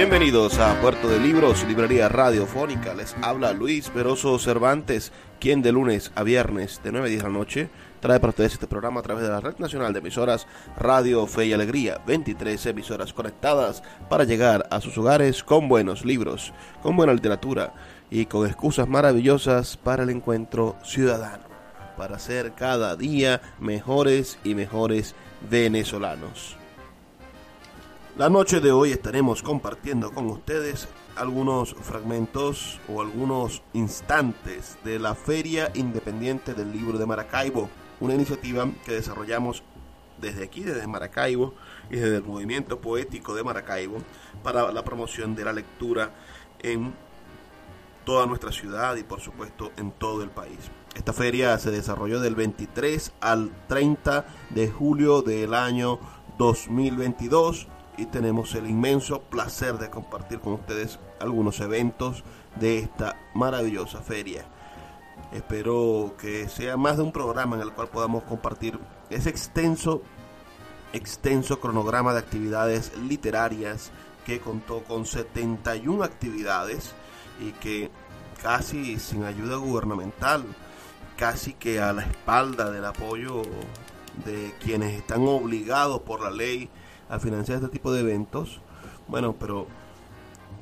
Bienvenidos a Puerto de Libros, librería radiofónica. Les habla Luis Peroso Cervantes, quien de lunes a viernes de 9 a 10 de la noche trae para ustedes este programa a través de la Red Nacional de Emisoras Radio Fe y Alegría. 23 emisoras conectadas para llegar a sus hogares con buenos libros, con buena literatura y con excusas maravillosas para el encuentro ciudadano, para ser cada día mejores y mejores venezolanos. La noche de hoy estaremos compartiendo con ustedes algunos fragmentos o algunos instantes de la Feria Independiente del Libro de Maracaibo, una iniciativa que desarrollamos desde aquí, desde Maracaibo y desde el movimiento poético de Maracaibo para la promoción de la lectura en toda nuestra ciudad y por supuesto en todo el país. Esta feria se desarrolló del 23 al 30 de julio del año 2022 y tenemos el inmenso placer de compartir con ustedes algunos eventos de esta maravillosa feria. Espero que sea más de un programa en el cual podamos compartir ese extenso, extenso cronograma de actividades literarias que contó con 71 actividades y que casi sin ayuda gubernamental, casi que a la espalda del apoyo de quienes están obligados por la ley a financiar este tipo de eventos. Bueno, pero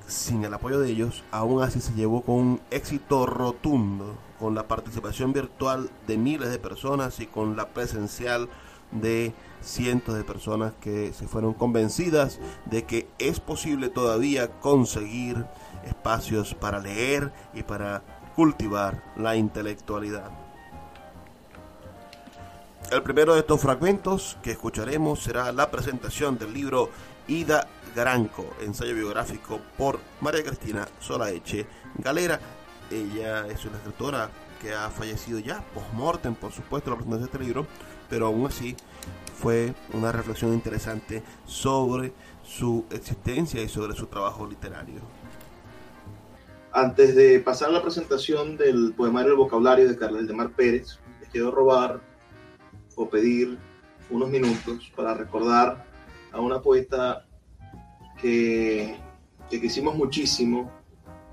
sin el apoyo de ellos, aún así se llevó con un éxito rotundo, con la participación virtual de miles de personas y con la presencial de cientos de personas que se fueron convencidas de que es posible todavía conseguir espacios para leer y para cultivar la intelectualidad. El primero de estos fragmentos que escucharemos será la presentación del libro Ida Granco, ensayo biográfico por María Cristina Solaeche Galera. Ella es una escritora que ha fallecido ya, post-mortem, por supuesto, la presentación de este libro, pero aún así fue una reflexión interesante sobre su existencia y sobre su trabajo literario. Antes de pasar a la presentación del poemario El vocabulario de Carlos de Mar Pérez, les quiero robar o pedir unos minutos para recordar a una poeta que, que quisimos muchísimo,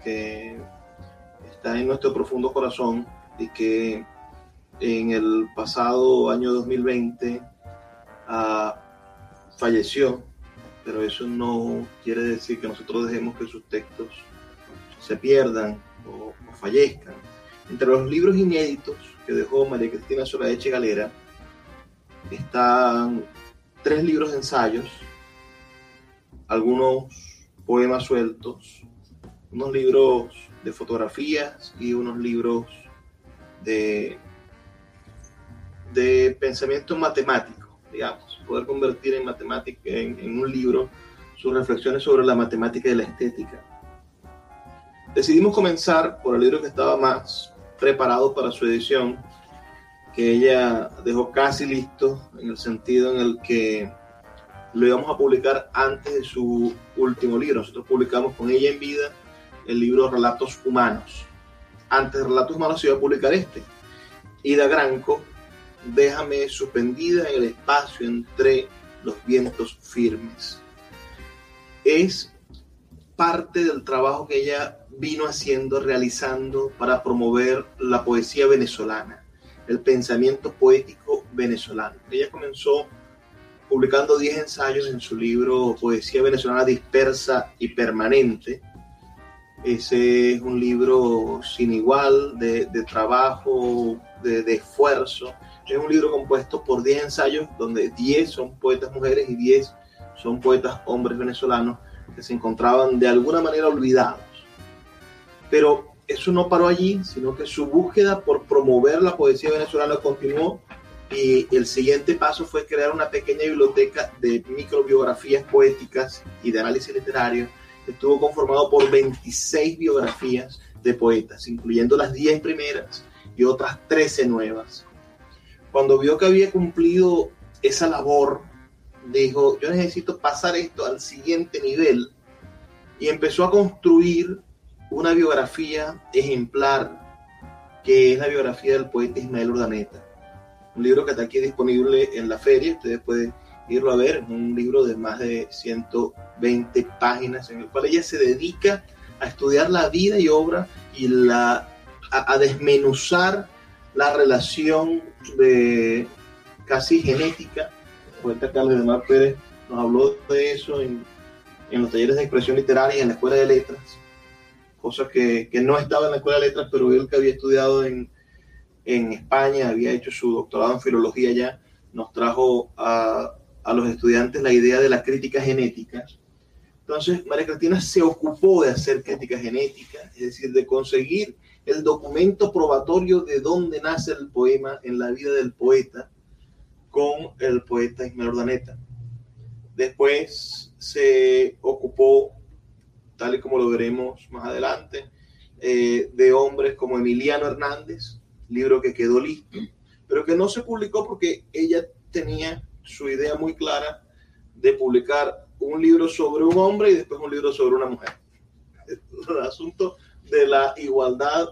que está en nuestro profundo corazón y que en el pasado año 2020 ah, falleció, pero eso no quiere decir que nosotros dejemos que sus textos se pierdan o, o fallezcan. Entre los libros inéditos que dejó María Cristina Solaeche Galera, están tres libros de ensayos, algunos poemas sueltos, unos libros de fotografías y unos libros de, de pensamiento matemático, digamos, poder convertir en matemática, en, en un libro, sus reflexiones sobre la matemática y la estética. Decidimos comenzar por el libro que estaba más preparado para su edición, que ella dejó casi listo en el sentido en el que lo íbamos a publicar antes de su último libro. Nosotros publicamos con ella en vida el libro Relatos Humanos. Antes de Relatos Humanos se iba a publicar este. Ida Granco, déjame suspendida en el espacio entre los vientos firmes. Es parte del trabajo que ella vino haciendo, realizando para promover la poesía venezolana el pensamiento poético venezolano. Ella comenzó publicando 10 ensayos en su libro Poesía Venezolana Dispersa y Permanente. Ese es un libro sin igual de, trabajo, de, de, esfuerzo. Es un libro compuesto por 10 ensayos donde 10 son poetas mujeres y 10 son poetas hombres venezolanos que se encontraban de alguna manera olvidados. Pero eso no paró allí, sino que su búsqueda por promover la poesía venezolana continuó y el siguiente paso fue crear una pequeña biblioteca de microbiografías poéticas y de análisis literario estuvo conformado por 26 biografías de poetas, incluyendo las 10 primeras y otras 13 nuevas. Cuando vio que había cumplido esa labor, dijo, yo necesito pasar esto al siguiente nivel y empezó a construir una biografía ejemplar que es la biografía del poeta Ismael Urdaneta. Un libro que está aquí disponible en la feria, ustedes pueden irlo a ver, es un libro de más de 120 páginas en el cual ella se dedica a estudiar la vida y obra y la, a, desmenuzar la relación de casi genética. El poeta Carlos de Mar Pérez nos habló de eso en, en los talleres de expresión literaria en la Escuela de Letras cosa que, que, no estaba en la escuela de letras, pero él que había estudiado en, en España, había hecho su doctorado en filología ya, nos trajo a, a los estudiantes la idea de la crítica genética. Entonces, María Cristina se ocupó de hacer crítica genética, es decir, de conseguir el documento probatorio de dónde nace el poema en la vida del poeta con el poeta Ismael Ordaneta. Después se ocupó tal y como lo veremos más adelante, eh, de hombres como Emiliano Hernández, libro que quedó listo, pero que no se publicó porque ella tenía su idea muy clara de publicar un libro sobre un hombre y después un libro sobre una mujer. El asunto de la igualdad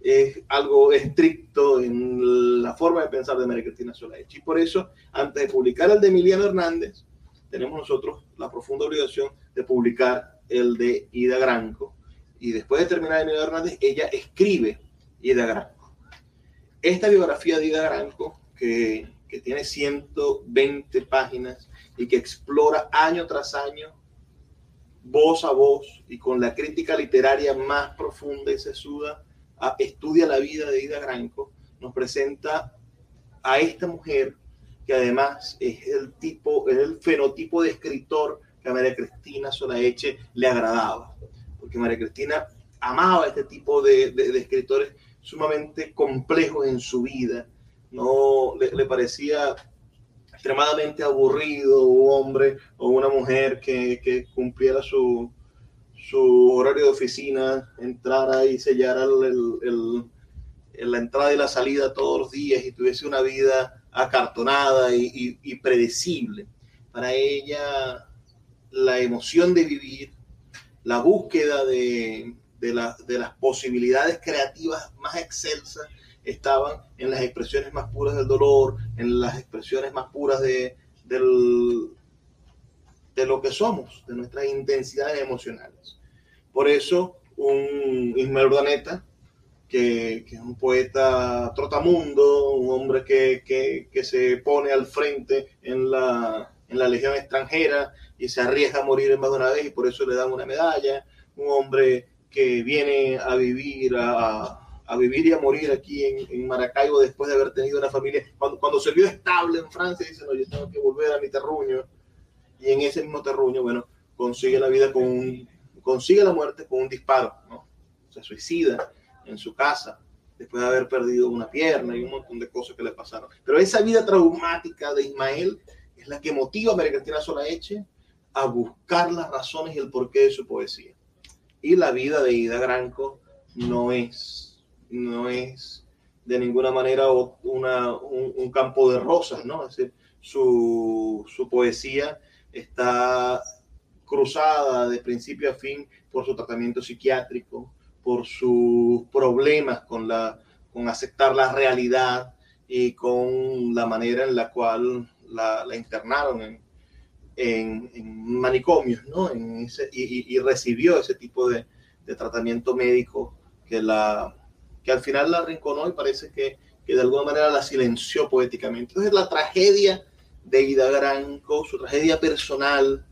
es algo estricto en la forma de pensar de María Cristina Solaich. Y por eso, antes de publicar el de Emiliano Hernández, tenemos nosotros la profunda obligación de publicar el de Ida Granco. Y después de terminar Ida Hernández, ella escribe Ida Granco. Esta biografía de Ida Granco, que, que tiene 120 páginas y que explora año tras año, voz a voz y con la crítica literaria más profunda y sesuda, estudia la vida de Ida Granco, nos presenta a esta mujer que además es el tipo, es el fenotipo de escritor que a María Cristina Solaeche le agradaba, porque María Cristina amaba este tipo de, de, escritores sumamente complejos en su vida, no le, parecía extremadamente aburrido un hombre o una mujer que, que cumpliera su, su, horario de oficina, entrara y sellara el, el, la entrada y la salida todos los días y tuviese una vida acartonada y, y, y predecible. Para ella la emoción de vivir, la búsqueda de, de, las posibilidades creativas más excelsas estaban en las expresiones más puras del dolor, en las expresiones más puras de, de lo que somos, de nuestras intensidades emocionales. Por eso, un Ismael Urdaneta, que, que, es un poeta trotamundo, un hombre que, que, que se pone al frente en la, en la legión extranjera y se arriesga a morir más de una vez y por eso le dan una medalla. Un hombre que viene a vivir, a, a vivir y a morir aquí en, en, Maracaibo después de haber tenido una familia. Cuando, cuando se vio estable en Francia, dice, no, yo tengo que volver a mi terruño. Y en ese mismo terruño, bueno, consigue la vida con un, consigue la muerte con un disparo, ¿no? Se suicida en su casa después de haber perdido una pierna y un montón de cosas que le pasaron. Pero esa vida traumática de Ismael es la que motiva a María Cristina Solaeche a buscar las razones y el porqué de su poesía. Y la vida de Ida Granco no es, no es de ninguna manera una, un, campo de rosas, ¿no? Es decir, su, su poesía está cruzada de principio a fin por su tratamiento psiquiátrico, por sus problemas con, la, con aceptar la realidad y con la manera en la cual la, internaron en, manicomios, ¿no? En ese, y, y, recibió ese tipo de, de, tratamiento médico que, la, que al final la arrinconó y parece que, que, de alguna manera la silenció poéticamente. Entonces la tragedia de Ida Granco, su tragedia personal,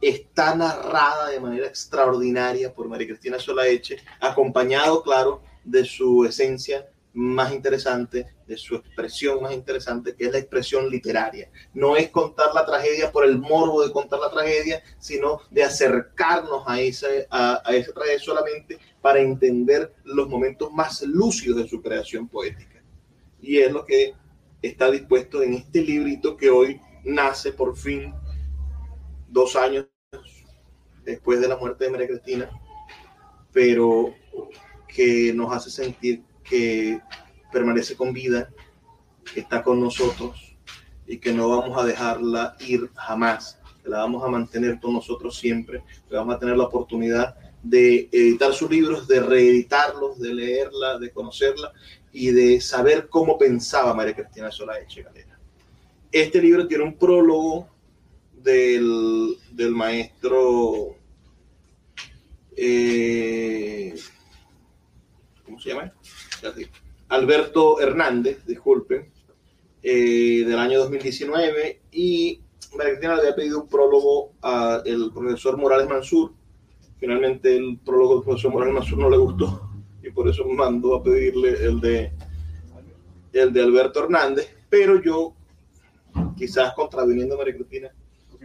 está narrada de manera extraordinaria por María Cristina Solaeche, acompañado, claro, de su esencia más interesante, de su expresión más interesante, que es la expresión literaria. No es contar la tragedia por el morbo de contar la tragedia, sino de acercarnos a esa, a, a esa tragedia solamente para entender los momentos más lúcidos de su creación poética. Y es lo que está dispuesto en este librito que hoy nace por fin, dos años después de la muerte de María Cristina, pero que nos hace sentir que permanece con vida, que está con nosotros y que no vamos a dejarla ir jamás, que la vamos a mantener con nosotros siempre, vamos a tener la oportunidad de editar sus libros, de reeditarlos, de leerla, de conocerla y de saber cómo pensaba María Cristina Sola Galera. Este libro tiene un prólogo del, del maestro eh, ¿cómo se llama? Alberto Hernández, disculpen, eh, del año 2019 y María Cristina le había pedido un prólogo al profesor Morales Mansur. Finalmente el prólogo del profesor Morales Mansur no le gustó y por eso mandó a pedirle el de, el de Alberto Hernández, pero yo, quizás contraviniendo a María Cristina,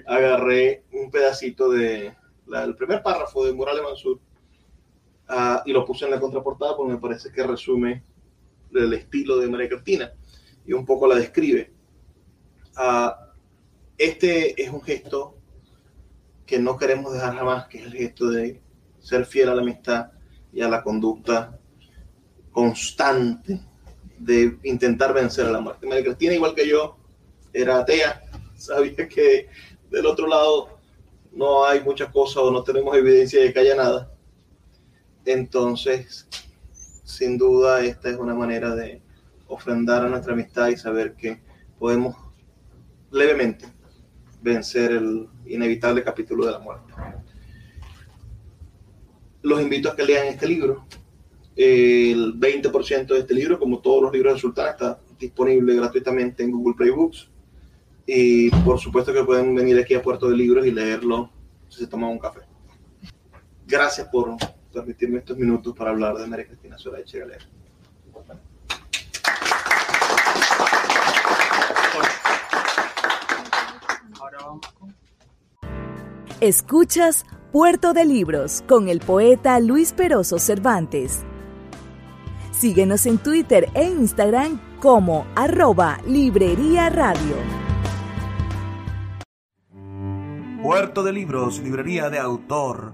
agarré un pedacito de, el primer párrafo de Morales Mansur uh, y lo puse en la contraportada porque me parece que resume el estilo de María Cristina y un poco la describe. Uh, este es un gesto que no queremos dejar jamás, que es el gesto de ser fiel a la amistad y a la conducta constante de intentar vencer a la muerte. María Cristina, igual que yo, era atea, sabía que del otro lado no hay muchas cosas o no tenemos evidencia de que haya nada. Entonces, sin duda, esta es una manera de ofrendar a nuestra amistad y saber que podemos levemente vencer el inevitable capítulo de la muerte. Los invito a que lean este libro. El 20% de este libro, como todos los libros de Sultana, está disponible gratuitamente en Google Play Books. Y por supuesto que pueden venir aquí a Puerto de Libros y leerlo si se toman un café. Gracias por permitirme estos minutos para hablar de María Cristina Sorache Galera. Escuchas Puerto de Libros con el poeta Luis Peroso Cervantes. Síguenos en Twitter e Instagram como arroba Librería Radio. Puerto de Libros, librería de autor,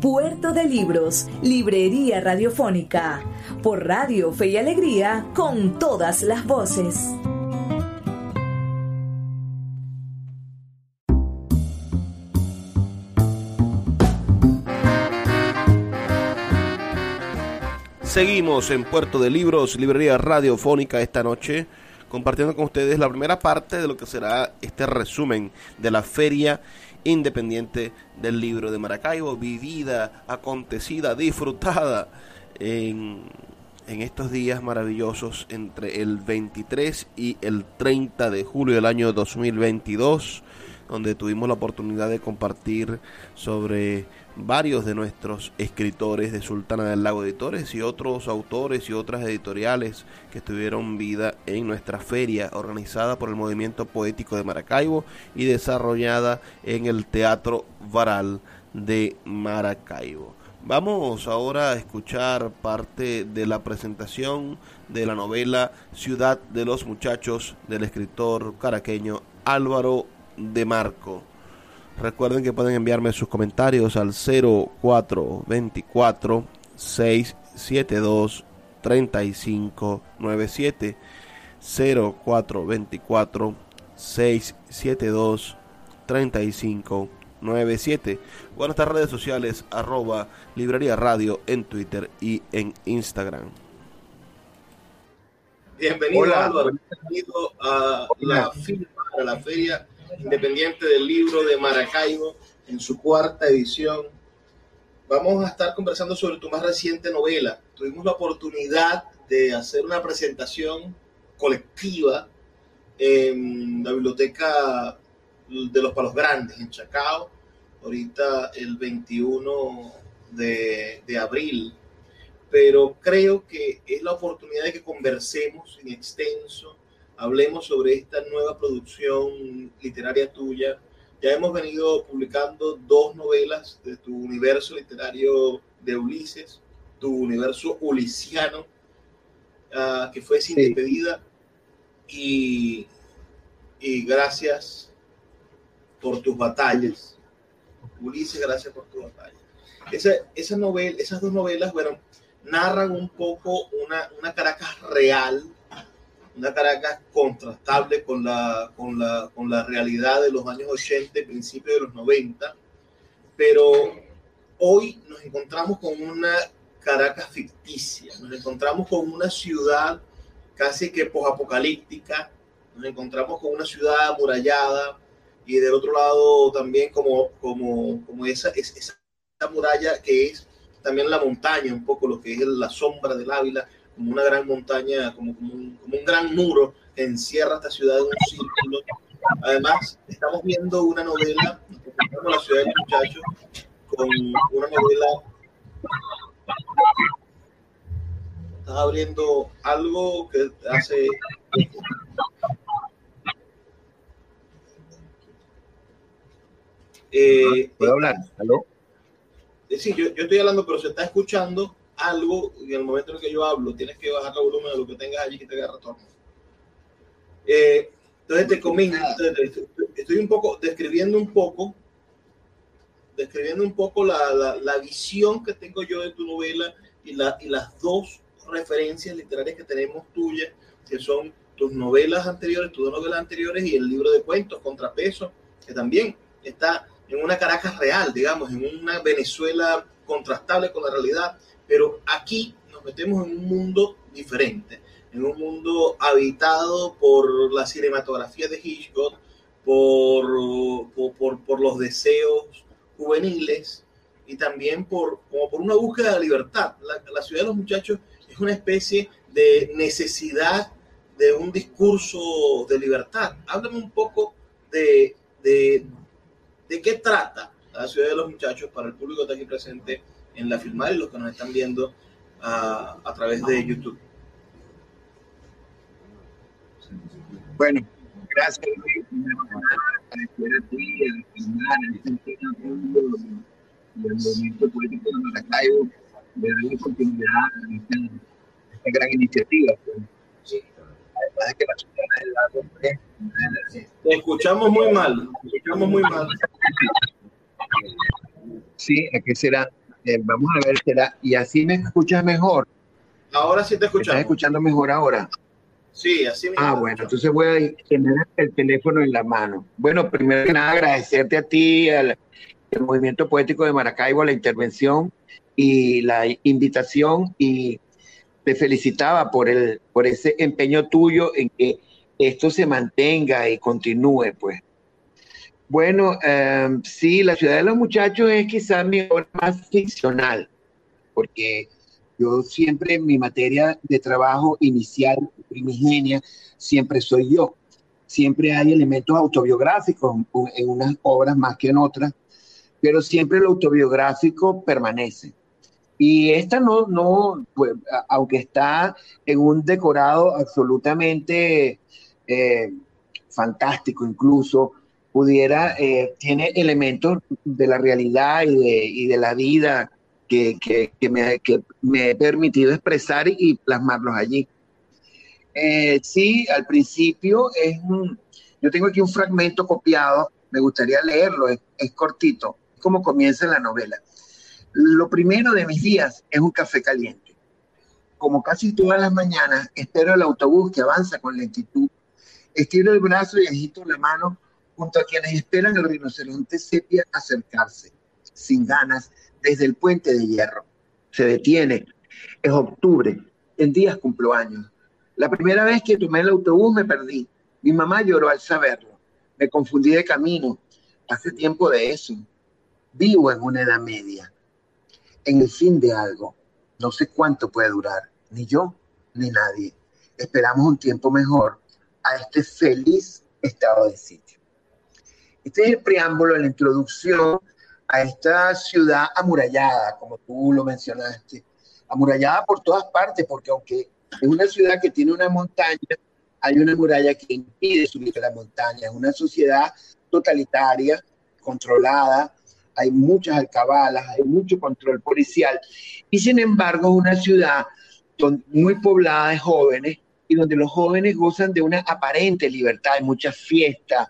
Puerto de Libros, Librería Radiofónica, por Radio Fe y Alegría, con todas las voces. Seguimos en Puerto de Libros, Librería Radiofónica esta noche, compartiendo con ustedes la primera parte de lo que será este resumen de la feria independiente del libro de Maracaibo, vivida, acontecida, disfrutada en, en estos días maravillosos entre el 23 y el 30 de julio del año 2022, donde tuvimos la oportunidad de compartir sobre varios de nuestros escritores de Sultana del Lago Editores y otros autores y otras editoriales que tuvieron vida en nuestra feria organizada por el Movimiento Poético de Maracaibo y desarrollada en el Teatro Varal de Maracaibo. Vamos ahora a escuchar parte de la presentación de la novela Ciudad de los Muchachos del escritor caraqueño Álvaro de Marco. Recuerden que pueden enviarme sus comentarios al 0424 672 3597 0424 672 3597 o en nuestras redes sociales arroba librería radio en Twitter y en Instagram. Bienvenido, Bienvenido a la, a la Feria Independiente del Libro de Maracaibo en su cuarta edición. Vamos a estar conversando sobre tu más reciente novela. Tuvimos la oportunidad de hacer una presentación colectiva en la biblioteca de los Palos Grandes, en Chacao, ahorita el 21 de, de abril pero creo que es la oportunidad de que conversemos en extenso, hablemos sobre esta nueva producción literaria tuya. Ya hemos venido publicando dos novelas de tu universo literario de Ulises, tu universo ulisiano, uh, que fue sin sí. despedida. Y, y gracias por tus batallas. Ulises, gracias por tus batallas. Esa, esa novela, esas dos novelas, bueno, narran un poco una, una Caracas real, una Caracas contrastable con la, con, la, con la realidad de los años 80 y principios de los 90, pero hoy nos encontramos con una Caracas ficticia, nos encontramos con una ciudad casi que posapocalíptica, nos encontramos con una ciudad amurallada y del otro lado también como, como, como esa, esa muralla que es también la montaña, un poco lo que es la sombra del Ávila, como una gran montaña, como, como, un, como un gran muro que encierra esta ciudad en un círculo. Además, estamos viendo una novela, la ciudad del muchacho, con una novela. Estás abriendo algo que hace. Eh, ¿Puedo hablar? ¿Aló? sí, yo, yo, estoy hablando, pero se está escuchando algo y en el momento en el que yo hablo tienes que bajar el volumen de lo que tengas allí que te haga retorno. Eh, entonces te comento, estoy un poco describiendo un poco, describiendo un poco la, la, la, visión que tengo yo de tu novela y, la, y las dos referencias literarias que tenemos tuyas, que son tus novelas anteriores, tus dos novelas anteriores y el libro de cuentos, Contrapeso, que también está en una Caracas real, digamos, en una Venezuela contrastable con la realidad, pero aquí nos metemos en un mundo diferente, en un mundo habitado por la cinematografía de Hitchcock, por, por, los deseos juveniles y también por, como por una búsqueda de libertad. La, la ciudad de los muchachos es una especie de necesidad de un discurso de libertad. Háblame un poco de, de, ¿De qué trata la ciudad de los muchachos para el público que está aquí presente en la filmar y los que nos están viendo uh, a través de YouTube? Bueno, gracias. Agradecer a ti, a filmar, y al movimiento político de Maracaibo, de darle continuidad a esta, gran iniciativa. Sí. Además de que la ciudad del lado, te escuchamos muy mal, te escuchamos muy mal. Sí, ¿a qué será? Eh, vamos a ver, será. ¿Y así me escuchas mejor? Ahora sí te escuchamos. ¿Estás escuchando mejor ahora? Sí, así me Ah, bueno, entonces voy a tener el teléfono en la mano. Bueno, primero que nada, agradecerte a ti, al, al Movimiento Poético de Maracaibo, la intervención y la invitación y te felicitaba por, el, por ese empeño tuyo en que esto se mantenga y continúe, pues. Bueno, eh, sí, La ciudad de los muchachos es quizás mi obra más ficcional, porque yo siempre, mi materia de trabajo inicial, primigenia, siempre soy yo. Siempre hay elementos autobiográficos en unas obras más que en otras, pero siempre lo autobiográfico permanece. Y esta no, no pues, aunque está en un decorado absolutamente eh, fantástico incluso, pudiera, eh, tiene elementos de la realidad y de, y de, la vida que, me, he permitido expresar y plasmarlos allí. Eh, sí, al principio es un, yo tengo aquí un fragmento copiado, me gustaría leerlo, es, es cortito, como comienza la novela. Lo primero de mis días es un café caliente. Como casi todas las mañanas, espero el autobús que avanza con lentitud. Estiro el brazo y agito la mano junto a quienes esperan el rinoceronte sepia acercarse, sin ganas, desde el puente de hierro. Se detiene. Es octubre. En días cumplo años. La primera vez que tomé el autobús me perdí. Mi mamá lloró al saberlo. Me confundí de camino. Hace tiempo de eso. Vivo en una edad media. En el fin de algo. No sé cuánto puede durar. Ni yo, ni nadie. Esperamos un tiempo mejor a este feliz estado de sitio. Este es el preámbulo, la introducción a esta ciudad amurallada, como tú lo mencionaste. Amurallada por todas partes, porque aunque es una ciudad que tiene una montaña, hay una muralla que impide subir a la montaña. Es una sociedad totalitaria, controlada, hay muchas alcabalas, hay mucho control policial. Y sin embargo, es una ciudad muy poblada de jóvenes y donde los jóvenes gozan de una aparente libertad. Hay muchas fiestas,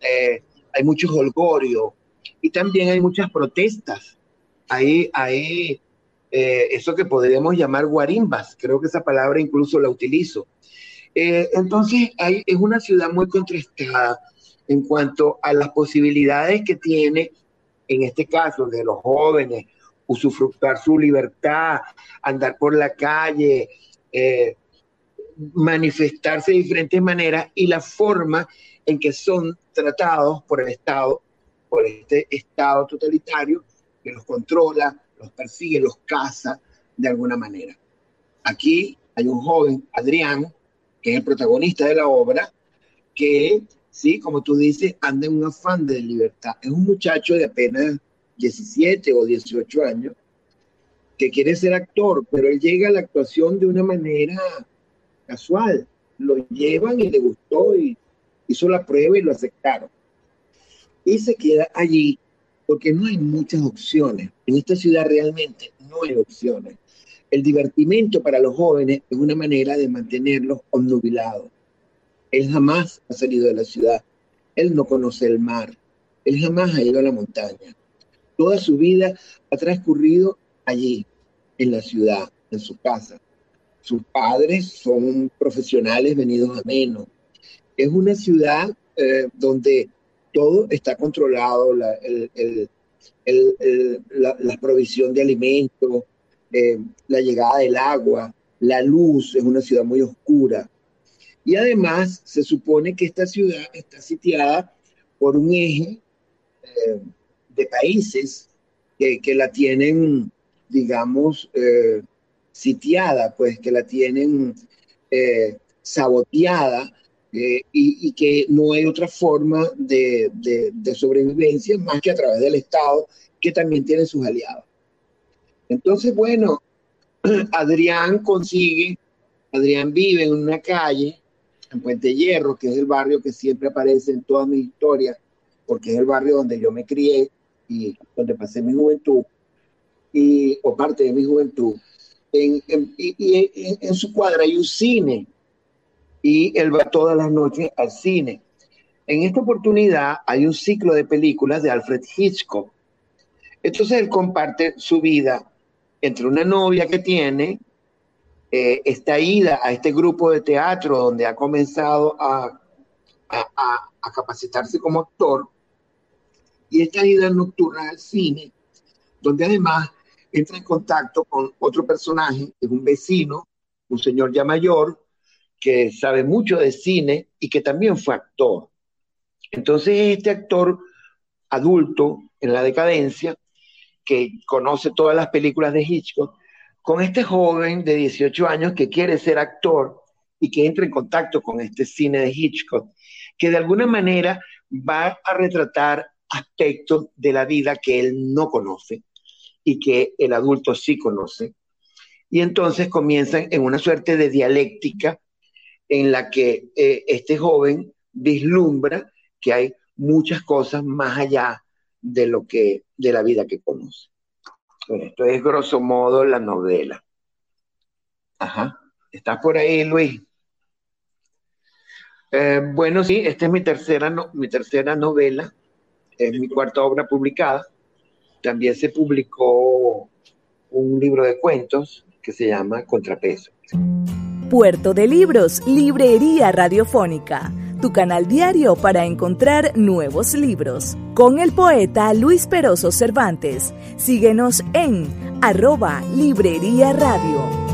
eh, hay mucho holgorio y también hay muchas protestas. Hay, hay eh, eso que podríamos llamar guarimbas, creo que esa palabra incluso la utilizo. Eh, entonces, es una ciudad muy contrastada en cuanto a las posibilidades que tiene, en este caso, de los jóvenes, usufructar su libertad, andar por la calle, eh, manifestarse de diferentes maneras y la forma en que son tratados por el Estado, por este Estado totalitario que los controla, los persigue, los caza de alguna manera. Aquí hay un joven, Adrián, que es el protagonista de la obra, que, sí, como tú dices, anda en un afán de libertad. Es un muchacho de apenas 17 o 18 años que quiere ser actor, pero él llega a la actuación de una manera casual. Lo llevan y le gustó y hizo la prueba y lo aceptaron. Y se queda allí porque no hay muchas opciones. En esta ciudad realmente no hay opciones. El divertimento para los jóvenes es una manera de mantenerlos obnubilados. Él jamás ha salido de la ciudad. Él no conoce el mar. Él jamás ha ido a la montaña. Toda su vida ha transcurrido allí, en la ciudad, en su casa. Sus padres son profesionales venidos a menos. Es una ciudad eh, donde todo está controlado, la, la provisión de alimentos, eh, la llegada del agua, la luz, es una ciudad muy oscura. Y además se supone que esta ciudad está sitiada por un eje eh, de países que, la tienen, digamos, eh, sitiada, pues que la tienen saboteada y, que no hay otra forma de, de sobrevivencia más que a través del Estado, que también tiene sus aliados. Entonces, bueno, Adrián consigue, Adrián vive en una calle, en Puente Hierro, que es el barrio que siempre aparece en toda mi historia, porque es el barrio donde yo me crié y donde pasé mi juventud, y, o parte de mi juventud. En, en su cuadra hay un cine, y él va todas las noches al cine. En esta oportunidad hay un ciclo de películas de Alfred Hitchcock. Entonces él comparte su vida entre una novia que tiene, eh, esta ida a este grupo de teatro donde ha comenzado a, a, capacitarse como actor, y esta ida nocturna al cine, donde además entra en contacto con otro personaje, es un vecino, un señor ya mayor, que sabe mucho de cine y que también fue actor. Entonces este actor adulto en la decadencia que conoce todas las películas de Hitchcock, con este joven de 18 años que quiere ser actor y que entra en contacto con este cine de Hitchcock, que de alguna manera va a retratar aspectos de la vida que él no conoce y que el adulto sí conoce. Y entonces comienzan en una suerte de dialéctica en la que eh, este joven vislumbra que hay muchas cosas más allá de lo que de la vida que conoce. esto es grosso modo la novela. Ajá. ¿Estás por ahí, Luis? Eh, bueno, sí, esta es mi tercera, mi tercera novela, es mi cuarta obra publicada. También se publicó un libro de cuentos que se llama Contrapeso. Puerto de Libros, Librería Radiofónica, tu canal diario para encontrar nuevos libros. Con el poeta Luis Peroso Cervantes. Síguenos en arroba Librería Radio.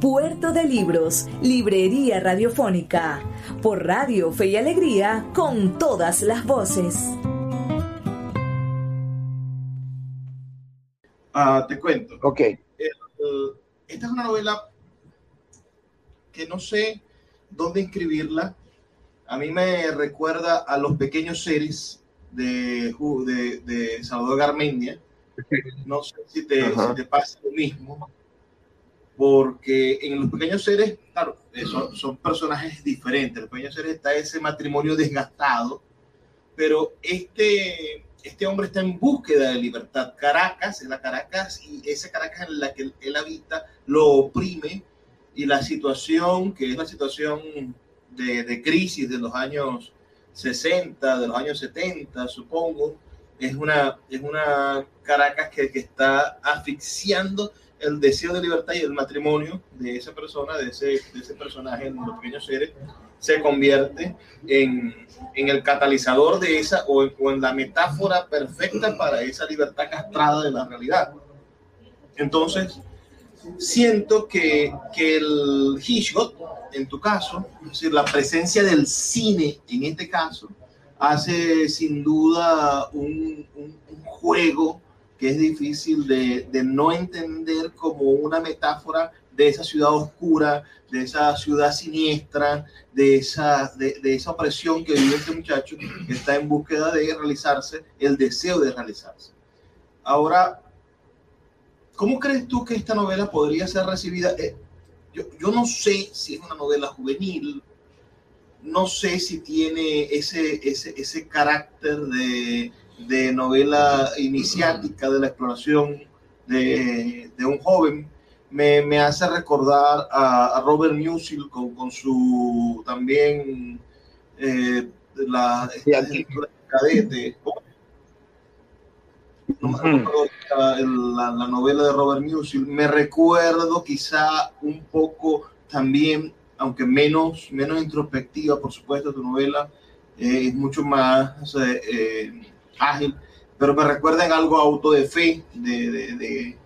Puerto de Libros, Librería Radiofónica, por Radio Fe y Alegría, con todas las voces. Ah, te cuento. Ok. esta es una novela que no sé dónde inscribirla. A mí me recuerda a los pequeños seres de, de, Salvador Garmendia. No sé si te, si te pasa lo mismo porque en los pequeños seres, claro, eh, son, son, personajes diferentes. En los pequeños seres está ese matrimonio desgastado, pero este, este hombre está en búsqueda de libertad. Caracas, en la Caracas, y esa Caracas en la que él, habita, lo oprime, y la situación, que es la situación de, de crisis de los años 60, de los años 70, supongo, es una, es una Caracas que, que está asfixiando el deseo de libertad y el matrimonio de esa persona, de ese, de ese personaje en los pequeños seres, se convierte en, en el catalizador de esa o en, la metáfora perfecta para esa libertad castrada de la realidad. Entonces, siento que, que el Hitchcock, en tu caso, es decir, la presencia del cine en este caso, hace sin duda un, juego que es difícil de, de, no entender como una metáfora de esa ciudad oscura, de esa ciudad siniestra, de esa, de, de, esa opresión que vive este muchacho que está en búsqueda de realizarse, el deseo de realizarse. Ahora, ¿cómo crees tú que esta novela podría ser recibida? Eh, yo, yo no sé si es una novela juvenil, no sé si tiene ese, ese, ese carácter de de novela iniciática de la exploración de, de un joven, me, me, hace recordar a, Robert Musil con, con, su también eh, la, cadete. No me la, la, novela de Robert Musil. Me recuerdo quizá un poco también, aunque menos, menos introspectiva, por supuesto, tu novela eh, es mucho más eh, ágil, pero me recuerda en algo auto de fe, de, de, de,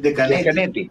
de Canetti.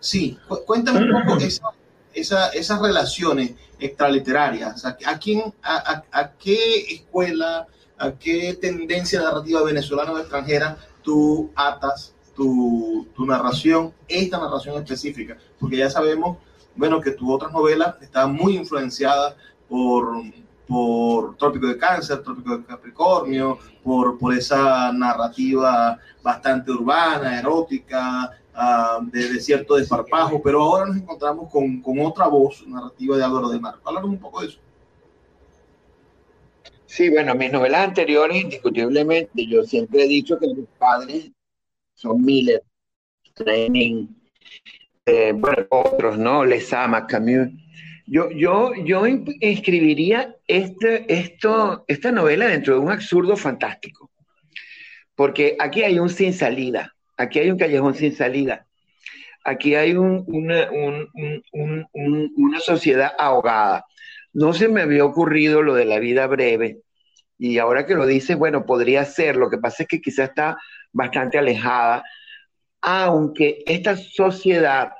Sí, cuéntame un poco esa, esa, esas relaciones extraliterarias. ¿A, quién, a, a, qué escuela, a qué tendencia narrativa venezolana o extranjera tú atas tu, tu, narración, esta narración específica? Porque ya sabemos, bueno, que tu otras novelas están muy influenciadas por por Trópico de Cáncer, Trópico de Capricornio, por, por esa narrativa bastante urbana, erótica, uh, de, cierto desparpajo, pero ahora nos encontramos con, con otra voz narrativa de Álvaro de Mar. Háblanos un poco de eso. Sí, bueno, mis novelas anteriores, indiscutiblemente, yo siempre he dicho que mis padres son Miller, Training, eh, bueno, otros, ¿no? Les ama Camus. Yo, yo, yo escribiría este, esto, esta novela dentro de un absurdo fantástico, porque aquí hay un sin salida, aquí hay un callejón sin salida. aquí hay una, sociedad ahogada. No se me había ocurrido lo de la vida breve, y ahora que lo dices, bueno, podría ser, lo que pasa es que quizá está bastante alejada, aunque esta sociedad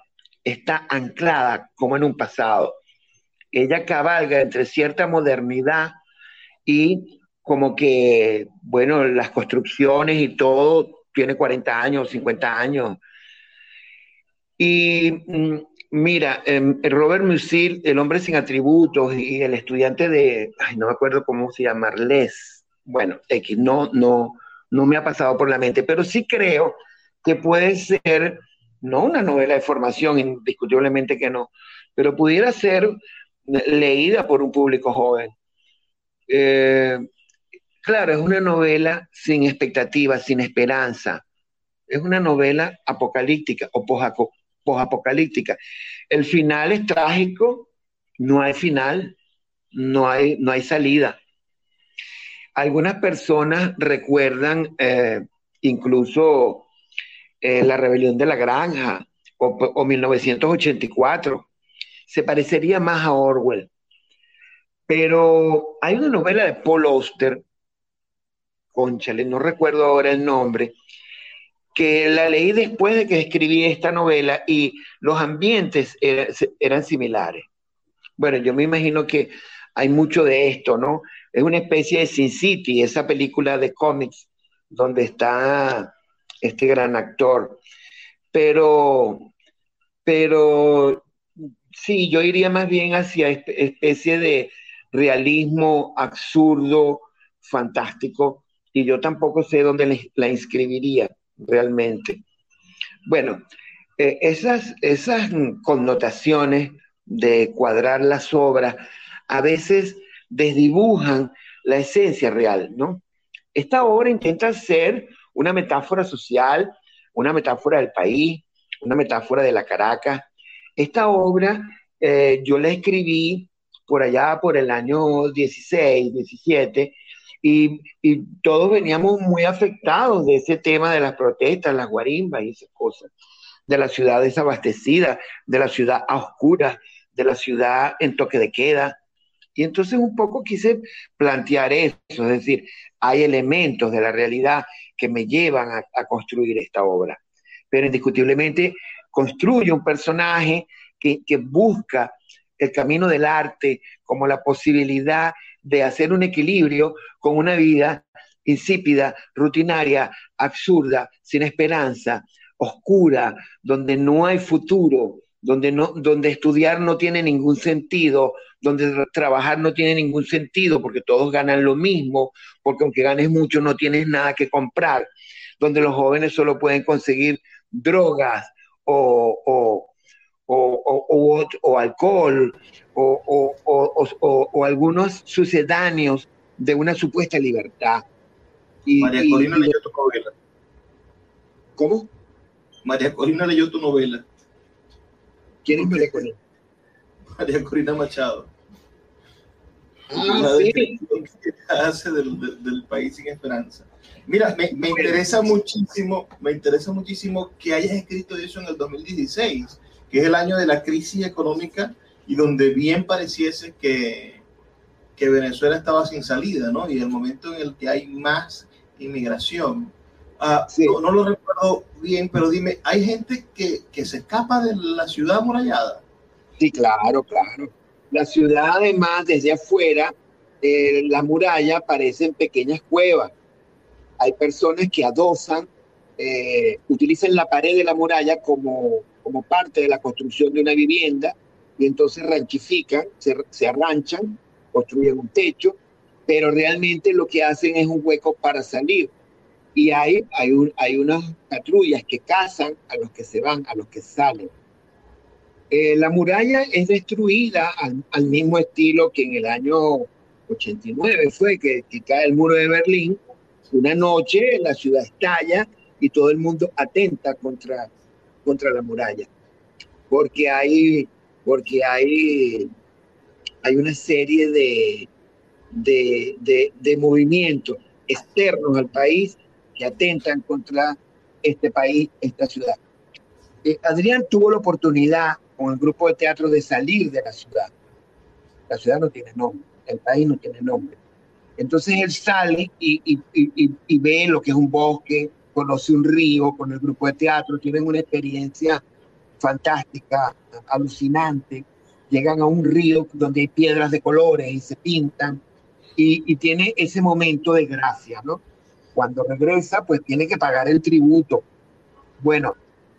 está anclada como en un pasado. Ella cabalga entre cierta modernidad y como que, bueno, las construcciones y todo tiene 40 años, 50 años. Y mm, mira, em, Robert Musil, El hombre sin atributos y el estudiante de, ay, no me acuerdo cómo se llama, Les, bueno, X, no, no, no me ha pasado por la mente, pero sí creo que puede ser, no una novela de formación, indiscutiblemente que no, pero pudiera ser leída por un público joven. Eh, claro, es una novela sin expectativas, sin esperanza. Es una novela apocalíptica o posapocalíptica. El final es trágico, no hay final, no hay, no hay salida. Algunas personas recuerdan eh, incluso eh, la rebelión de la granja o, 1984. Se parecería más a Orwell. Pero hay una novela de Paul Auster, conchale, no recuerdo ahora el nombre, que la leí después de que escribí esta novela y los ambientes eran similares. Bueno, yo me imagino que hay mucho de esto, ¿no? Es una especie de Sin City, esa película de cómics donde está este gran actor. Pero, pero sí, yo iría más bien hacia especie de realismo absurdo, fantástico, y yo tampoco sé dónde la inscribiría realmente. Bueno, eh, esas, esas connotaciones de cuadrar las obras a veces desdibujan la esencia real, ¿no? Esta obra intenta ser una metáfora social, una metáfora del país, una metáfora de la Caracas. Esta obra eh, yo la escribí por allá por el año 16, 17, y, y, todos veníamos muy afectados de ese tema de las protestas, las guarimbas y esas cosas, de la ciudad desabastecida, de la ciudad a oscuras, de la ciudad en toque de queda, y entonces un poco quise plantear eso, es decir, hay elementos de la realidad que me llevan a, construir esta obra, pero indiscutiblemente construye un personaje que, busca el camino del arte como la posibilidad de hacer un equilibrio con una vida insípida, rutinaria, absurda, sin esperanza, oscura, donde no hay futuro, donde, no, donde estudiar no tiene ningún sentido, donde trabajar no tiene ningún sentido porque todos ganan lo mismo, porque aunque ganes mucho no tienes nada que comprar, donde los jóvenes solo pueden conseguir drogas o, o, o, o alcohol o, algunos sucedáneos de una supuesta libertad. Y, María Corina leyó tu novela. ¿Cómo? María Corina leyó tu novela. ¿Quién es María Corina? María Corina Machado. Ah, sí. hace del, país sin esperanza. Mira, me, me interesa muchísimo, me interesa muchísimo que hayas escrito eso en el 2016, que es el año de la crisis económica y donde bien pareciese que, que Venezuela estaba sin salida, ¿no? Y el momento en el que hay más inmigración. Ah, no, lo recuerdo bien, pero dime, ¿hay gente que, que se escapa de la ciudad amurallada? Sí, claro, claro. La ciudad, además, desde afuera, eh, la muralla parecen pequeñas cuevas. Hay personas que adosan, eh, utilizan la pared de la muralla como, como parte de la construcción de una vivienda y entonces ranchifican, se, se arranchan, construyen un techo, pero realmente lo que hacen es un hueco para salir. Y hay, hay, un, hay unas patrullas que cazan a los que se van, a los que salen. Eh, la muralla es destruida al, mismo estilo que en el año 89 fue que, cae el muro de Berlín. Una noche la ciudad estalla y todo el mundo atenta contra, contra la muralla. Porque hay, porque hay, hay una serie de, de, de movimientos externos al país que atentan contra este país, esta ciudad. eh, Adrián tuvo la oportunidad con el grupo de teatro de salir de la ciudad. La ciudad no tiene nombre, el país no tiene nombre. Entonces él sale y, y, y, ve lo que es un bosque, conoce un río con el grupo de teatro, tienen una experiencia fantástica, alucinante. Llegan a un río donde hay piedras de colores y se pintan y, tiene ese momento de gracia, ¿no? Cuando regresa, pues tiene que pagar el tributo. Bueno,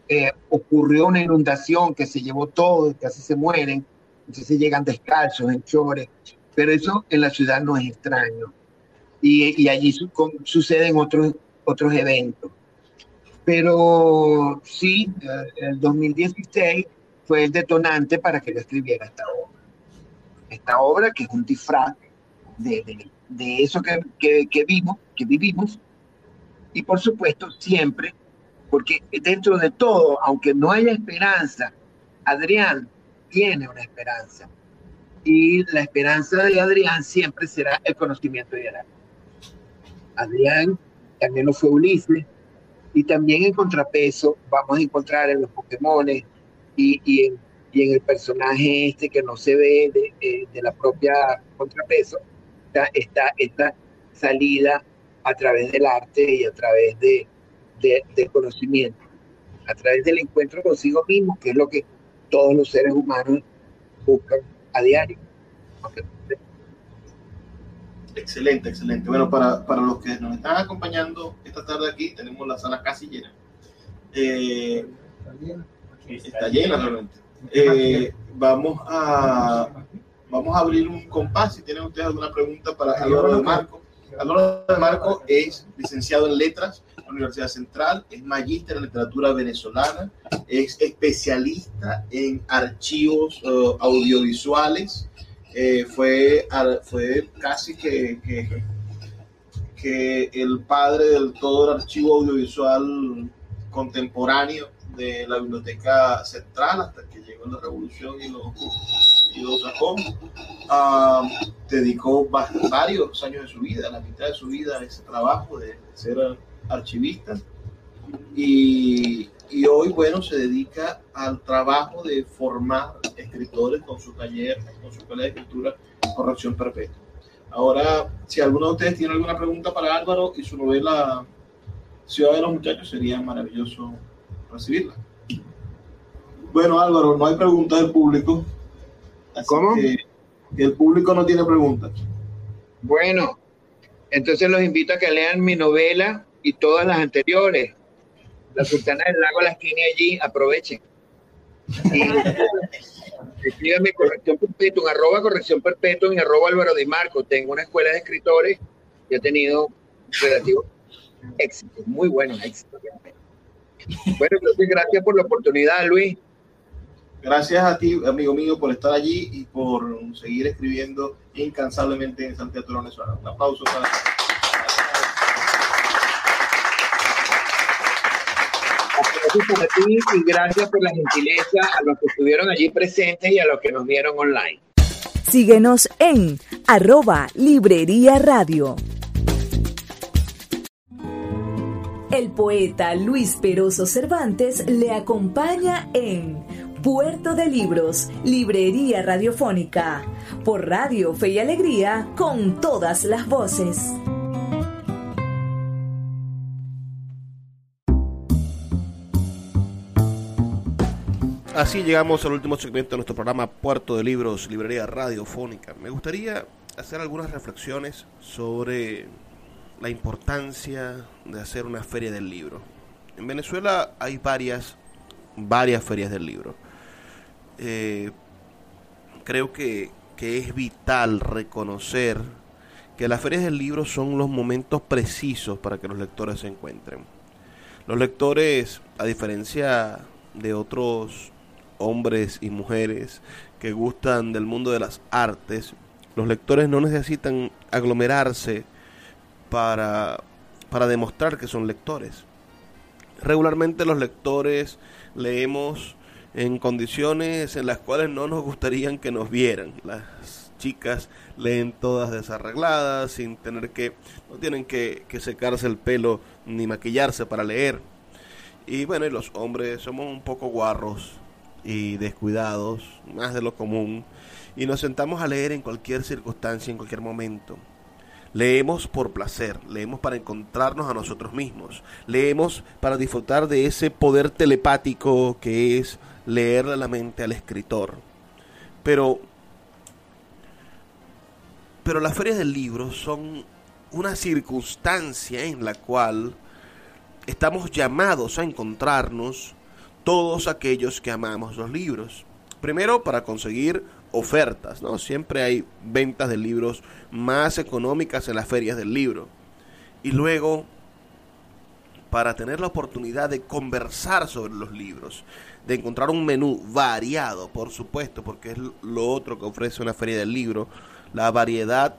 eh, ocurrió una inundación que se llevó todo, casi se mueren, entonces llegan descalzos, en chores, pero eso en la ciudad no es extraño. Y, allí su, suceden otros, otros eventos. Pero sí, eh, el 2016 fue el detonante para que yo escribiera esta obra. Esta obra que es un disfraz de, de, de eso que, que, que, vimos, que vivimos, y por supuesto siempre, porque dentro de todo, aunque no haya esperanza, Adrián tiene una esperanza. Y la esperanza de Adrián siempre será el conocimiento de Adrián. Adrián también lo fue Ulises, y también en contrapeso vamos a encontrar en los Pokémon y, y, en, y en el personaje este que no se ve de, de la propia contrapeso, está, está esta salida a través del arte y a través de, de, del conocimiento, a través del encuentro consigo mismo, que es lo que todos los seres humanos buscan a diario. Excelente, excelente. Bueno, para, para, los que nos están acompañando esta tarde aquí, tenemos la sala casi llena. Eh, está llena realmente. Eh, vamos a vamos a abrir un compás. Si tienen ustedes alguna pregunta para Álvaro de Marco. Álvaro de Marco es licenciado en letras Universidad Central, es magíster en literatura venezolana, es especialista en archivos uh, audiovisuales eh, fue, fue casi que, que, que, el padre del todo el archivo audiovisual contemporáneo de la Biblioteca Central hasta que llegó la Revolución y lo, y lo sacó. Uh, dedicó varios años de su vida, la mitad de su vida a ese trabajo de ser archivista. Y, y hoy, bueno, se dedica al trabajo de formar escritores con su taller, con su escuela de escritura, Corrección Perpetua. Ahora, si alguno de ustedes tiene alguna pregunta para Álvaro y su novela Ciudad de los Muchachos, sería maravilloso recibirla. Bueno, Álvaro, no hay preguntas del público. ¿Cómo? Que, que el público no tiene preguntas. Bueno, entonces los invito a que lean mi novela y todas las anteriores la Sultana del Lago las tiene allí, aprovechen. Y escríbanme corrección perpetua, arroba corrección perpetua, en arroba Álvaro de Marco. Tengo una escuela de escritores y he tenido relativo éxito, muy buenos éxitos. Bueno, entonces gracias por la oportunidad, Luis. Gracias a ti, amigo mío, por estar allí y por seguir escribiendo incansablemente en Santiago Venezuela. Un aplauso para gracias a ti y gracias por la gentileza a los que estuvieron allí presentes y a los que nos vieron online. Síguenos en arroba Librería Radio. El poeta Luis Peroso Cervantes le acompaña en Puerto de Libros, Librería Radiofónica, por Radio Fe y Alegría, con todas las voces. Así llegamos al último segmento de nuestro programa Puerto de Libros, Librería Radiofónica. Me gustaría hacer algunas reflexiones sobre la importancia de hacer una feria del libro. En Venezuela hay varias, varias ferias del libro. Eh, creo que, que es vital reconocer que las ferias del libro son los momentos precisos para que los lectores se encuentren. Los lectores, a diferencia de otros hombres y mujeres que gustan del mundo de las artes, los lectores no necesitan aglomerarse para, para demostrar que son lectores. Regularmente los lectores leemos en condiciones en las cuales no nos gustarían que nos vieran. Las chicas leen todas desarregladas, sin tener que, no tienen que, que secarse el pelo ni maquillarse para leer. Y bueno, y los hombres somos un poco guarros y descuidados, más de lo común, y nos sentamos a leer en cualquier circunstancia, en cualquier momento. Leemos por placer, leemos para encontrarnos a nosotros mismos, leemos para disfrutar de ese poder telepático que es leerle la mente al escritor. Pero, pero las ferias del libro son una circunstancia en la cual estamos llamados a encontrarnos todos aquellos que amamos los libros. Primero para conseguir ofertas, ¿no? Siempre hay ventas de libros más económicas en las ferias del libro. Y luego para tener la oportunidad de conversar sobre los libros, de encontrar un menú variado, por supuesto, porque es lo otro que ofrece una feria del libro, la variedad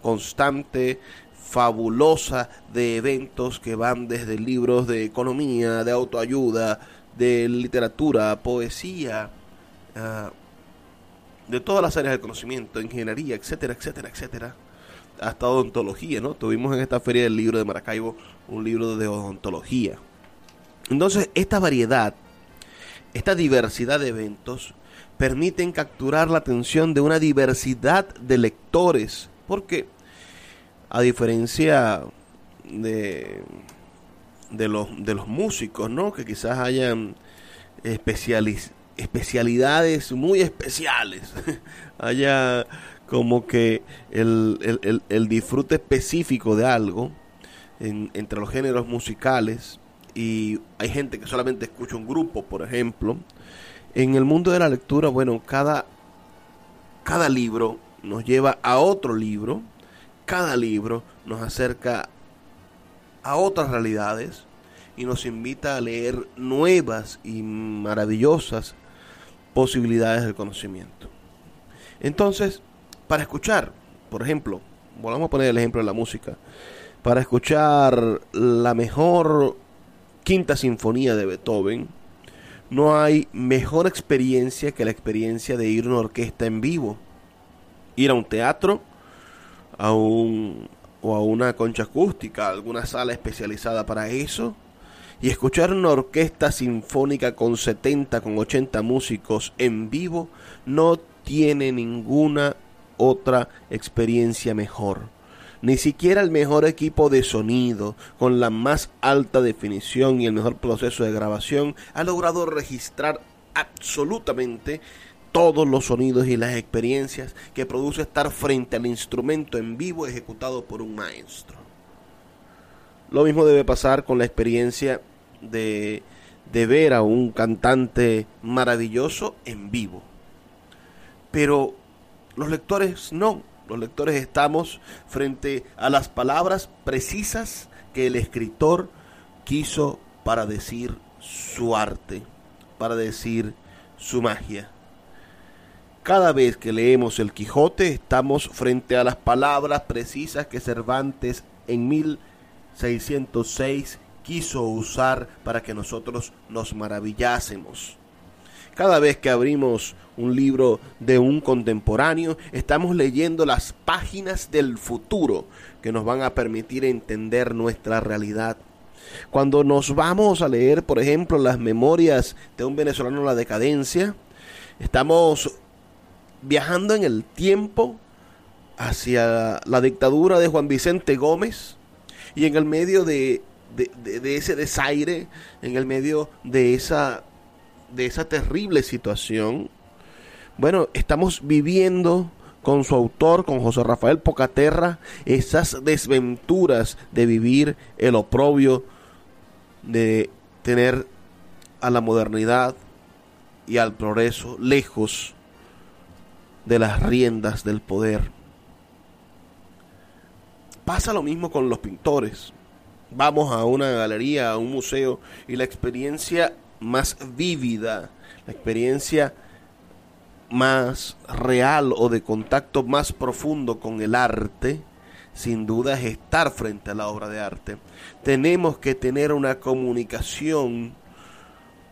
constante, fabulosa de eventos que van desde libros de economía, de autoayuda, de literatura, poesía, ah, de todas las áreas del conocimiento, ingeniería, etcétera, etcétera, etcétera, hasta odontología, ¿no? Tuvimos en esta feria del libro de Maracaibo un libro de odontología. Entonces, esta variedad, esta diversidad de eventos, permiten capturar la atención de una diversidad de lectores, porque a diferencia de, de, los, de los músicos, ¿no? Que quizás hayan especialidades muy especiales, haya como que el, el, disfrute específico de algo entre los géneros musicales y hay gente que solamente escucha un grupo, por ejemplo. En el mundo de la lectura, bueno, cada, cada libro nos lleva a otro libro, cada libro nos acerca a otras realidades y nos invita a leer nuevas y maravillosas posibilidades del conocimiento. Entonces, para escuchar, por ejemplo, volvamos a poner el ejemplo de la música, para escuchar la mejor quinta sinfonía de Beethoven, no hay mejor experiencia que la experiencia de ir a una orquesta en vivo. Ir a un teatro, a un, o a una concha acústica, alguna sala especializada para eso, y escuchar una orquesta sinfónica con 70, con 80 músicos en vivo no tiene ninguna otra experiencia mejor. Ni siquiera el mejor equipo de sonido, con la más alta definición y el mejor proceso de grabación, ha logrado registrar absolutamente todos los sonidos y las experiencias que produce estar frente al instrumento en vivo ejecutado por un maestro. Lo mismo debe pasar con la experiencia de, ver a un cantante maravilloso en vivo. Pero los lectores no, los lectores estamos frente a las palabras precisas que el escritor quiso para decir su arte, para decir su magia. Cada vez que leemos el Quijote estamos frente a las palabras precisas que Cervantes en 1606 quiso usar para que nosotros nos maravillásemos. Cada vez que abrimos un libro de un contemporáneo, estamos leyendo las páginas del futuro que nos van a permitir entender nuestra realidad. Cuando nos vamos a leer, por ejemplo, las memorias de un venezolano en la decadencia, estamos viajando en el tiempo hacia la dictadura de Juan Vicente Gómez y en el medio de, ese desaire, en el medio de esa, de esa terrible situación, bueno, estamos viviendo con su autor, con José Rafael Pocaterra, esas desventuras de vivir el oprobio, de tener a la modernidad y al progreso lejos de las riendas del poder. Pasa lo mismo con los pintores. Vamos a una galería, a un museo y la experiencia más vívida, la experiencia más real o de contacto más profundo con el arte, sin duda es estar frente a la obra de arte. Tenemos que tener una comunicación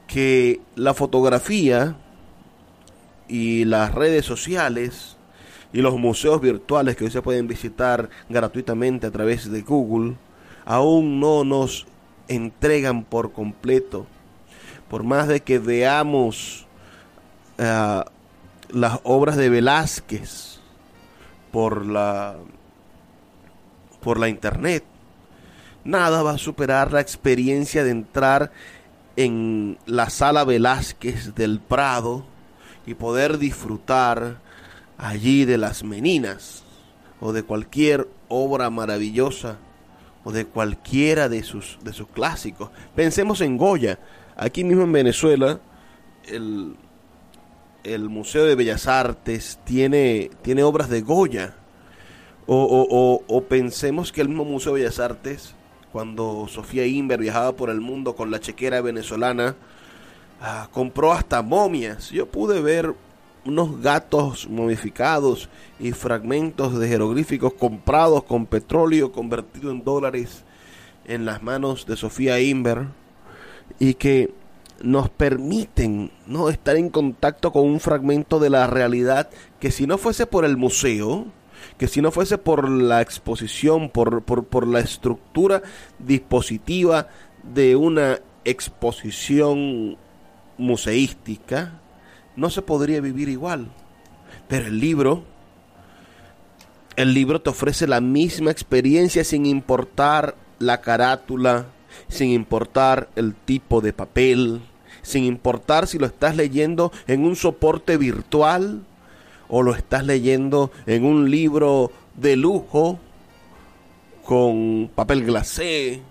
que la fotografía y las redes sociales y los museos virtuales que hoy se pueden visitar gratuitamente a través de Google aún no nos entregan por completo. Por más de que veamos eh, las obras de Velázquez por la por la internet, nada va a superar la experiencia de entrar en la sala Velázquez del Prado y poder disfrutar allí de las meninas o de cualquier obra maravillosa o de cualquiera de sus, de sus clásicos. Pensemos en Goya. Aquí mismo en Venezuela, el, el Museo de Bellas Artes tiene, tiene obras de Goya. O, o, pensemos que el mismo Museo de Bellas Artes, cuando Sofía Inver viajaba por el mundo con la chequera venezolana, ah, compró hasta momias. Yo pude ver unos gatos momificados y fragmentos de jeroglíficos comprados con petróleo convertido en dólares en las manos de Sofía Inver y que nos permiten no estar en contacto con un fragmento de la realidad que si no fuese por el museo, que si no fuese por la exposición, por, por, por la estructura dispositiva de una exposición museística, no se podría vivir igual. Pero el libro, el libro te ofrece la misma experiencia sin importar la carátula, sin importar el tipo de papel, sin importar si lo estás leyendo en un soporte virtual o lo estás leyendo en un libro de lujo con papel glacé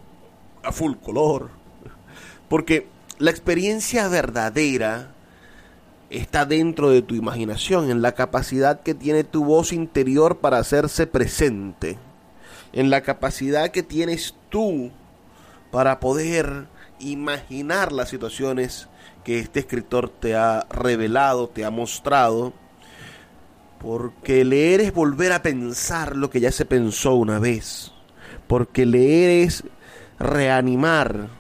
a full color. Porque la experiencia verdadera está dentro de tu imaginación, en la capacidad que tiene tu voz interior para hacerse presente, en la capacidad que tienes tú para poder imaginar las situaciones que este escritor te ha revelado, te ha mostrado, porque leer es volver a pensar lo que ya se pensó una vez, porque leer es reanimar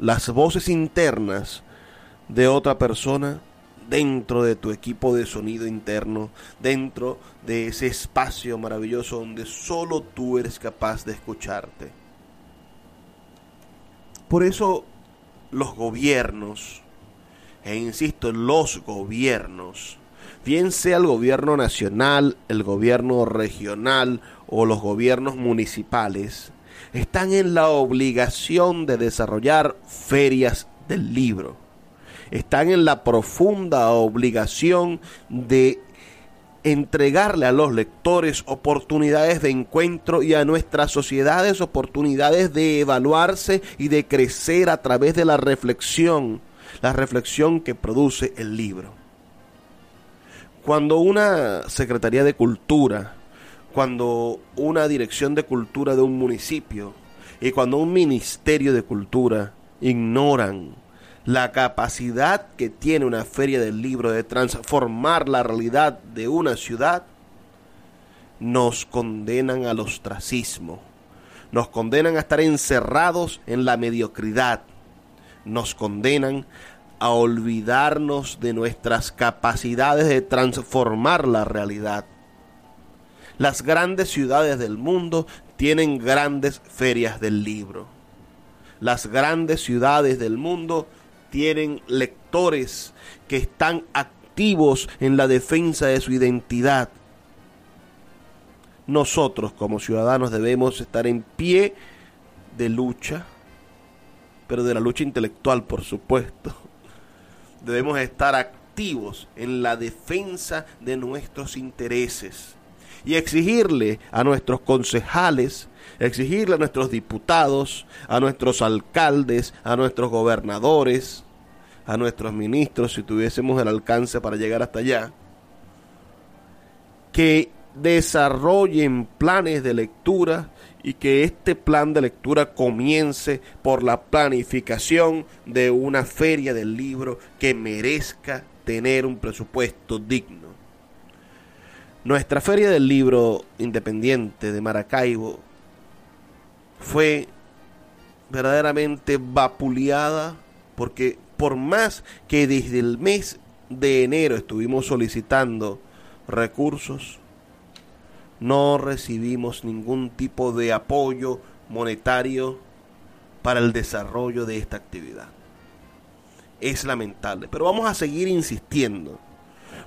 las voces internas de otra persona dentro de tu equipo de sonido interno, dentro de ese espacio maravilloso donde solo tú eres capaz de escucharte. Por eso los gobiernos, e insisto, los gobiernos, bien sea el gobierno nacional, el gobierno regional o los gobiernos municipales, están en la obligación de desarrollar ferias del libro están en la profunda obligación de entregarle a los lectores oportunidades de encuentro y a nuestras sociedades oportunidades de evaluarse y de crecer a través de la reflexión, la reflexión que produce el libro. Cuando una Secretaría de Cultura, cuando una Dirección de Cultura de un municipio y cuando un Ministerio de Cultura ignoran la capacidad que tiene una feria del libro de transformar la realidad de una ciudad, nos condenan al ostracismo, nos condenan a estar encerrados en la mediocridad, nos condenan a olvidarnos de nuestras capacidades de transformar la realidad. Las grandes ciudades del mundo tienen grandes ferias del libro. Las grandes ciudades del mundo tienen lectores que están activos en la defensa de su identidad. Nosotros como ciudadanos debemos estar en pie de lucha, pero de la lucha intelectual, por supuesto. Debemos estar activos en la defensa de nuestros intereses y exigirle a nuestros concejales exigirle a nuestros diputados, a nuestros alcaldes, a nuestros gobernadores, a nuestros ministros, si tuviésemos el alcance para llegar hasta allá, que desarrollen planes de lectura y que este plan de lectura comience por la planificación de una feria del libro que merezca tener un presupuesto digno. Nuestra feria del libro independiente de Maracaibo fue verdaderamente vapuleada porque por más que desde el mes de enero estuvimos solicitando recursos, no recibimos ningún tipo de apoyo monetario para el desarrollo de esta actividad. Es lamentable, pero vamos a seguir insistiendo,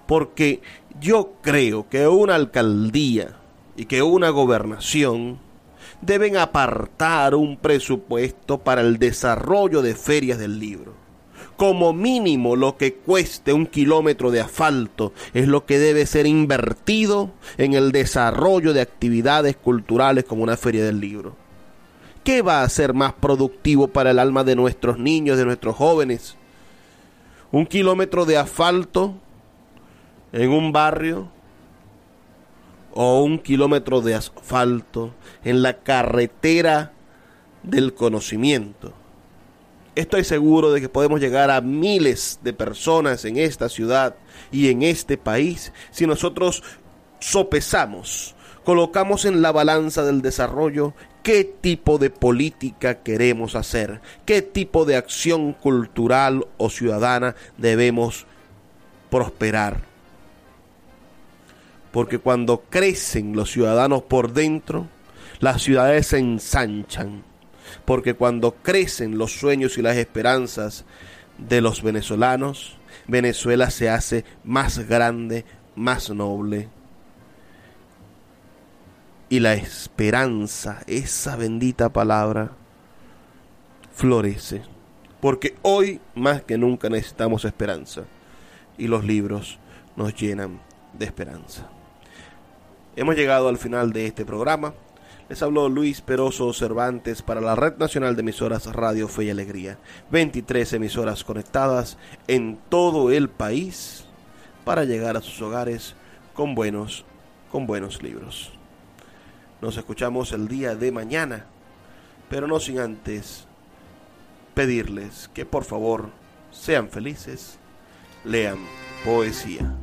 porque yo creo que una alcaldía y que una gobernación deben apartar un presupuesto para el desarrollo de ferias del libro. Como mínimo lo que cueste un kilómetro de asfalto es lo que debe ser invertido en el desarrollo de actividades culturales como una feria del libro. ¿Qué va a ser más productivo para el alma de nuestros niños, de nuestros jóvenes? ¿Un kilómetro de asfalto en un barrio o un kilómetro de asfalto en la carretera del conocimiento. Estoy seguro de que podemos llegar a miles de personas en esta ciudad y en este país si nosotros sopesamos, colocamos en la balanza del desarrollo qué tipo de política queremos hacer, qué tipo de acción cultural o ciudadana debemos prosperar porque cuando crecen los ciudadanos por dentro, las ciudades se ensanchan, porque cuando crecen los sueños y las esperanzas de los venezolanos, Venezuela se hace más grande, más noble. Y la esperanza, esa bendita palabra, florece. Porque hoy más que nunca necesitamos esperanza. Y los libros nos llenan de esperanza. Hemos llegado al final de este programa. Les habló Luis Peroso Cervantes para la Red Nacional de Emisoras Radio Fe y Alegría. 23 emisoras conectadas en todo el país para llegar a sus hogares con buenos, con buenos libros. Nos escuchamos el día de mañana, pero no sin antes pedirles que por favor sean felices, lean poesía.